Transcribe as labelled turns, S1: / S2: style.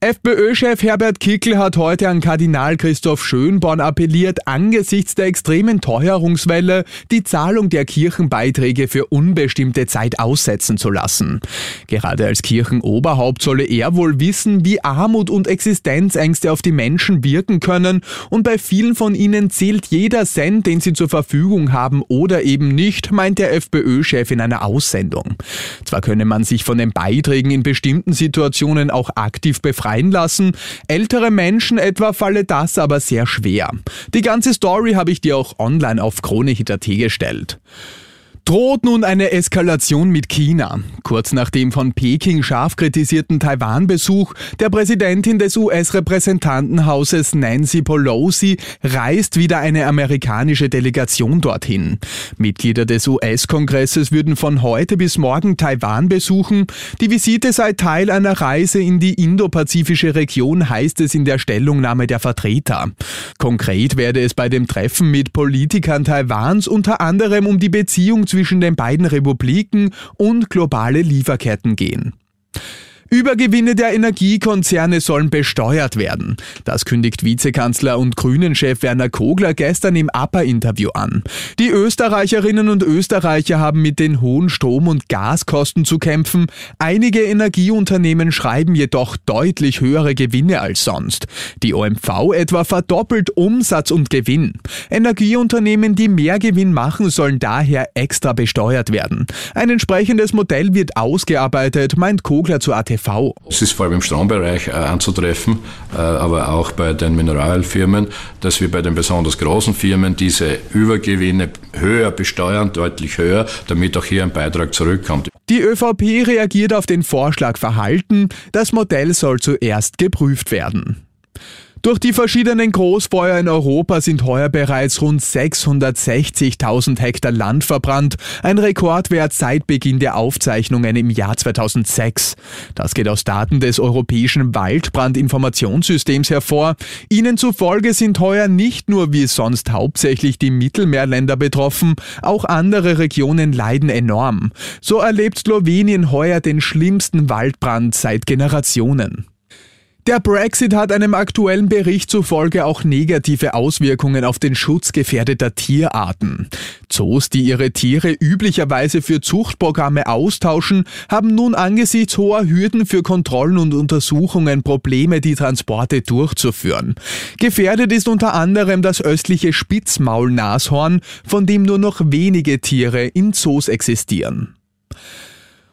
S1: FPÖ-Chef Herbert Kickl hat heute an Kardinal Christoph Schönborn appelliert, angesichts der extremen Teuerungswelle die Zahlung der Kirchenbeiträge für unbestimmte Zeit aussetzen zu lassen. Gerade als Kirchenoberhaupt solle er wohl wissen, wie Armut und Existenzängste auf die Menschen wirken können und bei vielen von ihnen zählt jeder Cent, den sie zur Verfügung haben oder eben nicht, meint der FPÖ-Chef in einer Aussendung. Zwar könne man sich von den Beiträgen in bestimmten Situationen auch aktiv befreien, befreien lassen. Ältere Menschen etwa falle das aber sehr schwer. Die ganze Story habe ich dir auch online auf KroneHit.at gestellt. Droht nun eine Eskalation mit China. Kurz nach dem von Peking scharf kritisierten Taiwan-Besuch der Präsidentin des US-Repräsentantenhauses Nancy Pelosi reist wieder eine amerikanische Delegation dorthin. Mitglieder des US-Kongresses würden von heute bis morgen Taiwan besuchen. Die Visite sei Teil einer Reise in die indopazifische Region, heißt es in der Stellungnahme der Vertreter. Konkret werde es bei dem Treffen mit Politikern Taiwans unter anderem um die Beziehung zwischen den beiden Republiken und globale Lieferketten gehen. Übergewinne der Energiekonzerne sollen besteuert werden. Das kündigt Vizekanzler und Grünen-Chef Werner Kogler gestern im APA-Interview an. Die Österreicherinnen und Österreicher haben mit den hohen Strom- und Gaskosten zu kämpfen. Einige Energieunternehmen schreiben jedoch deutlich höhere Gewinne als sonst. Die OMV etwa verdoppelt Umsatz und Gewinn. Energieunternehmen, die mehr Gewinn machen, sollen daher extra besteuert werden. Ein entsprechendes Modell wird ausgearbeitet, meint Kogler zu AT TV.
S2: Es ist vor allem im Strombereich äh, anzutreffen, äh, aber auch bei den Mineralfirmen, dass wir bei den besonders großen Firmen diese Übergewinne höher besteuern, deutlich höher, damit auch hier ein Beitrag zurückkommt.
S1: Die ÖVP reagiert auf den Vorschlag verhalten, das Modell soll zuerst geprüft werden. Durch die verschiedenen Großfeuer in Europa sind heuer bereits rund 660.000 Hektar Land verbrannt, ein Rekordwert seit Beginn der Aufzeichnungen im Jahr 2006. Das geht aus Daten des Europäischen Waldbrandinformationssystems hervor. Ihnen zufolge sind heuer nicht nur wie sonst hauptsächlich die Mittelmeerländer betroffen, auch andere Regionen leiden enorm. So erlebt Slowenien heuer den schlimmsten Waldbrand seit Generationen. Der Brexit hat einem aktuellen Bericht zufolge auch negative Auswirkungen auf den Schutz gefährdeter Tierarten. Zoos, die ihre Tiere üblicherweise für Zuchtprogramme austauschen, haben nun angesichts hoher Hürden für Kontrollen und Untersuchungen Probleme, die Transporte durchzuführen. Gefährdet ist unter anderem das östliche Spitzmaulnashorn, von dem nur noch wenige Tiere in Zoos existieren.